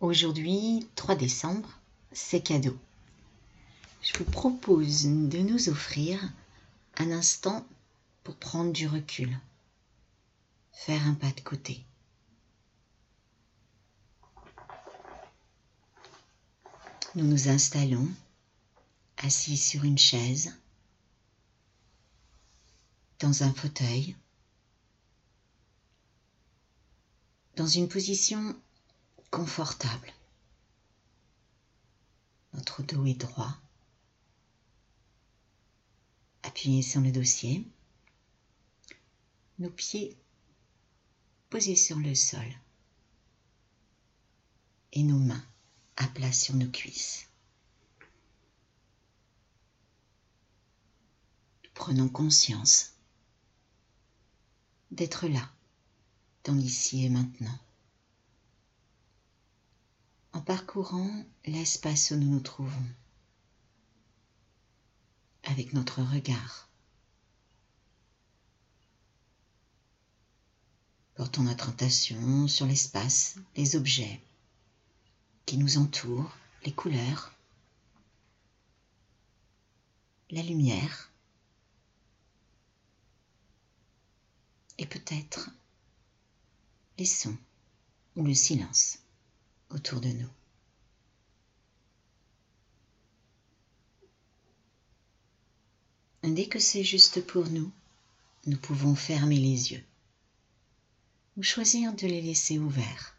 Aujourd'hui, 3 décembre, c'est cadeau. Je vous propose de nous offrir un instant pour prendre du recul, faire un pas de côté. Nous nous installons assis sur une chaise, dans un fauteuil, dans une position confortable. Notre dos est droit, appuyé sur le dossier, nos pieds posés sur le sol et nos mains à plat sur nos cuisses. Prenons conscience d'être là, dans l'ici et maintenant, en parcourant l'espace où nous nous trouvons, avec notre regard. Portons notre attention sur l'espace, les objets qui nous entourent, les couleurs, la lumière et peut-être les sons ou le silence autour de nous. Dès que c'est juste pour nous, nous pouvons fermer les yeux ou choisir de les laisser ouverts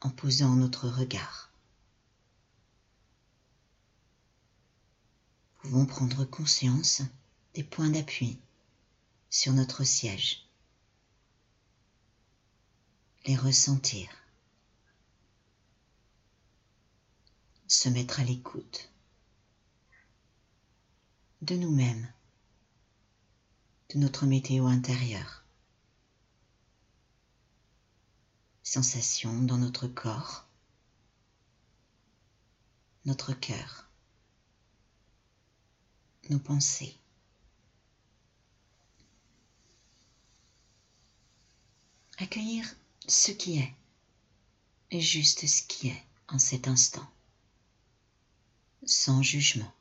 en posant notre regard. Nous pouvons prendre conscience des points d'appui sur notre siège, les ressentir, se mettre à l'écoute de nous-mêmes, de notre météo intérieure. sensations dans notre corps, notre cœur, nos pensées. Accueillir ce qui est, et juste ce qui est en cet instant, sans jugement,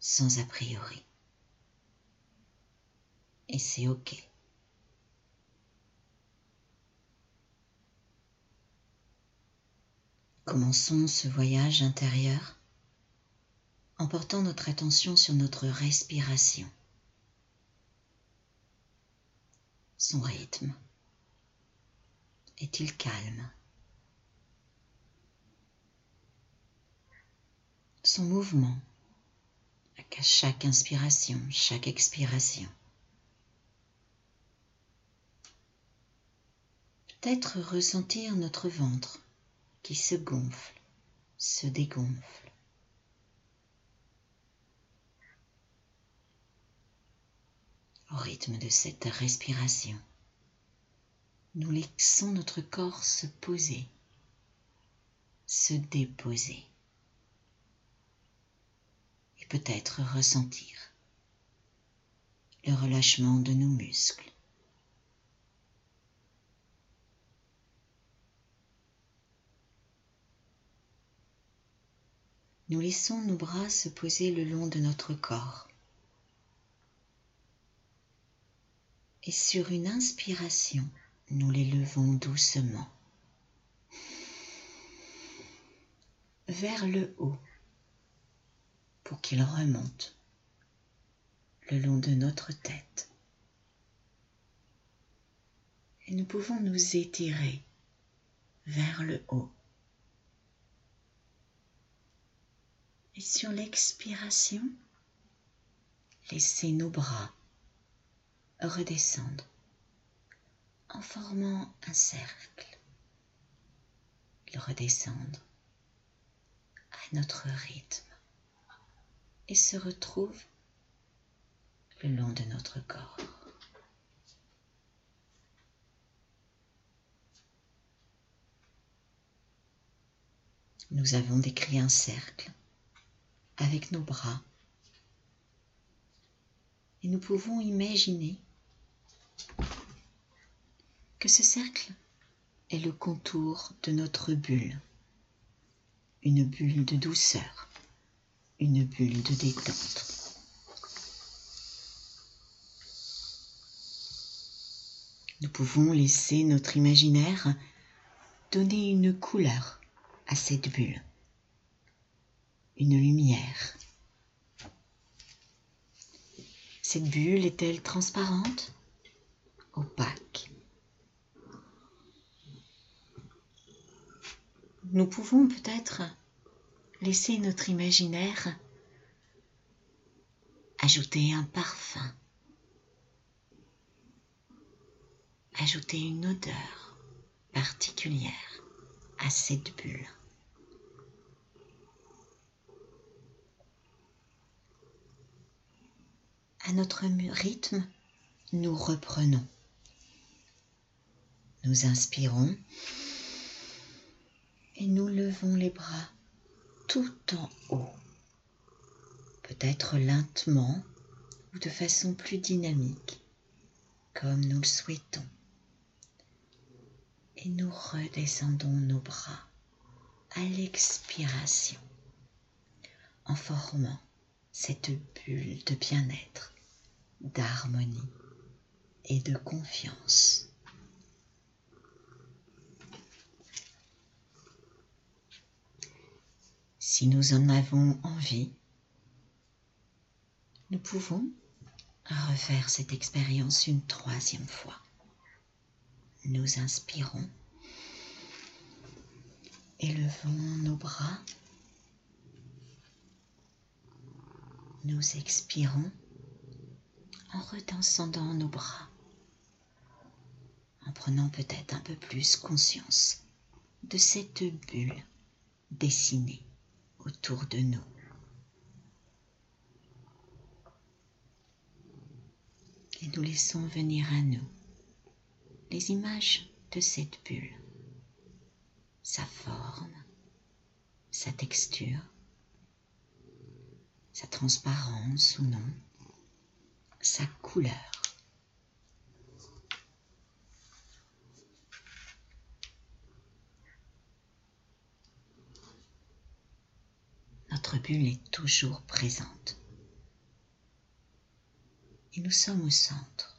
sans a priori. Et c'est OK. Commençons ce voyage intérieur en portant notre attention sur notre respiration, son rythme. Est-il calme? Mouvement à chaque inspiration, chaque expiration. Peut-être ressentir notre ventre qui se gonfle, se dégonfle. Au rythme de cette respiration, nous laissons notre corps se poser, se déposer peut-être ressentir. Le relâchement de nos muscles. Nous laissons nos bras se poser le long de notre corps. Et sur une inspiration, nous les levons doucement. Vers le haut pour qu'ils remontent le long de notre tête. Et nous pouvons nous étirer vers le haut Et sur l'expiration, laissez nos bras redescendre en formant un cercle. Ils redescendent à notre rythme et se retrouvent le long de notre corps. Nous avons décrit un cercle avec nos bras. Et nous pouvons imaginer que ce cercle est le contour de notre bulle. Une bulle de douceur, une bulle de détente. Nous pouvons laisser notre imaginaire donner une couleur à cette bulle, une lumière. Cette bulle est-elle transparente, opaque? Nous pouvons peut-être laisser notre imaginaire ajouter un parfum ajouter une odeur particulière à cette bulle. À notre rythme, nous reprenons. Nous inspirons et nous levons les bras tout en haut, peut-être lentement ou de façon plus dynamique, comme nous le souhaitons et nous redescendons nos bras à l'expiration en formant cette bulle de bien-être, d'harmonie et de confiance. Si nous en avons envie, nous pouvons refaire cette expérience une troisième fois. Nous inspirons, élevons nos bras, nous expirons en redescendant nos bras, en prenant peut-être un peu plus conscience de cette bulle dessinée autour de nous. Et nous laissons venir à nous les images de cette bulle, sa forme, sa texture, sa transparence ou non, sa couleur. Notre bulle est toujours présente. Et nous sommes au centre.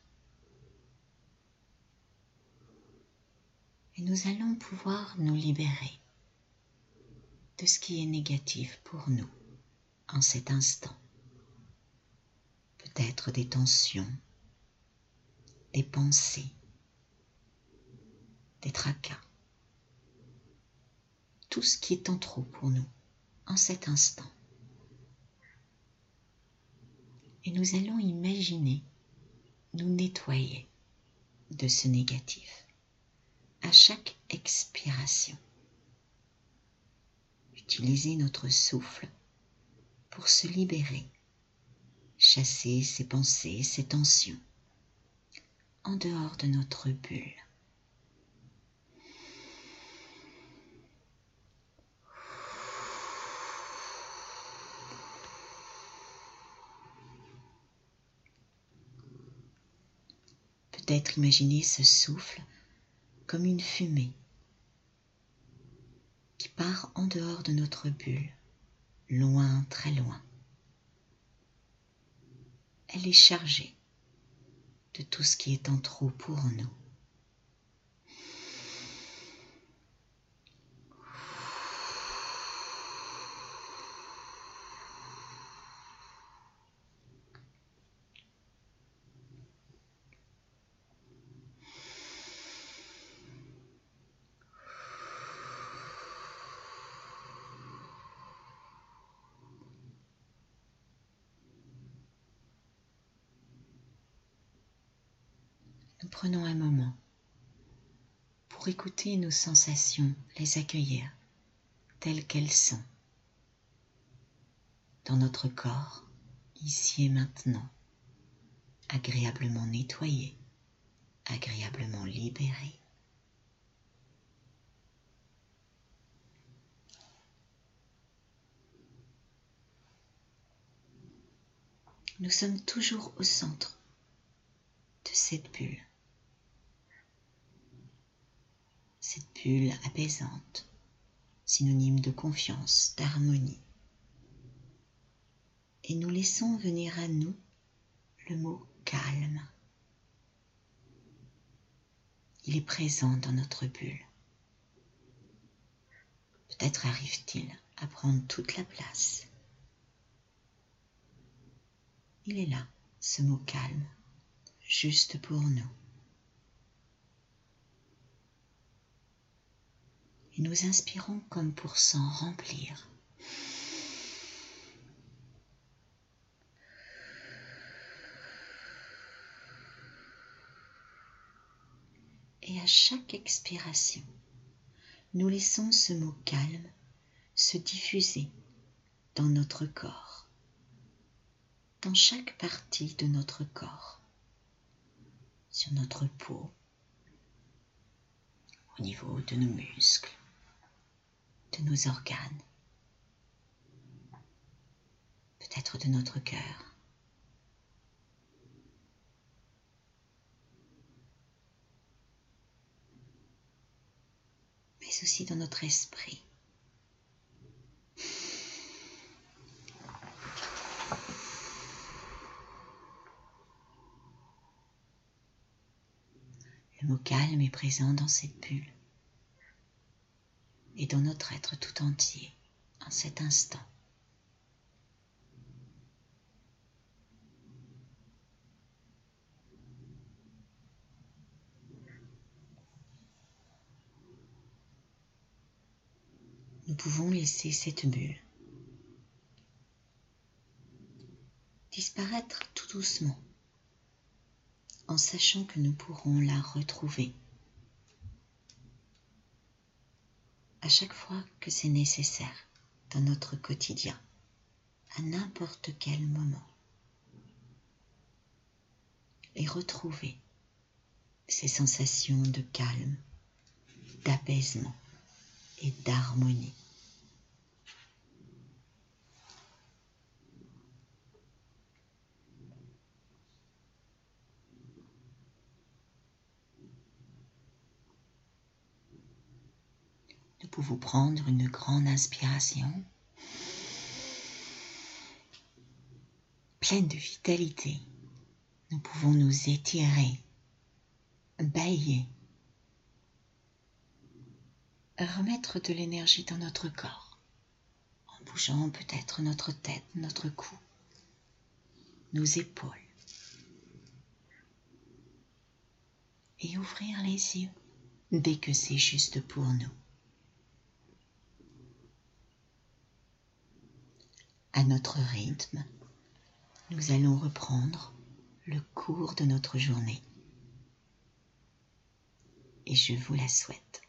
et nous allons pouvoir nous libérer de ce qui est négatif pour nous en cet instant. Peut-être des tensions, des pensées, des tracas, tout ce qui est en trop pour nous cet instant. Et nous allons imaginer nous nettoyer de ce négatif à chaque expiration. Utilisez notre souffle pour se libérer, chasser ces pensées, ces tensions en dehors de notre bulle. Peut-être imaginer ce souffle comme une fumée qui part en dehors de notre bulle, loin, très loin. Elle est chargée de tout ce qui est en trop pour nous. Nous prenons un moment pour écouter nos sensations, les accueillir telles qu'elles sont dans notre corps, ici et maintenant, agréablement nettoyé, agréablement libéré. Nous sommes toujours au centre de cette bulle cette bulle apaisante, synonyme de confiance, d'harmonie. Et nous laissons venir à nous le mot calme. Il est présent dans notre bulle. Peut-être arrive-t-il à prendre toute la place. Il est là, ce mot calme, juste pour nous. Et nous inspirons comme pour s'en remplir. Et à chaque expiration, nous laissons ce mot calme se diffuser dans notre corps, dans chaque partie de notre corps, sur notre peau, au niveau de nos muscles, de nos organes, peut-être de notre cœur. mais aussi dans notre esprit. Le mot calme est présent dans cette bulle et dans notre être tout entier en cet instant. Nous pouvons laisser cette bulle disparaître tout doucement en sachant que nous pourrons la retrouver à chaque fois que c'est nécessaire dans notre quotidien, à n'importe quel moment. Et retrouver ces sensations de calme, d'apaisement et d'harmonie. Pouvons prendre une grande inspiration, pleine de vitalité. Nous pouvons nous étirer, bailler, remettre de l'énergie dans notre corps, en bougeant peut-être notre tête, notre cou, nos épaules, et ouvrir les yeux dès que c'est juste pour nous. À notre rythme, nous allons reprendre le cours de notre journée. Et je vous la souhaite.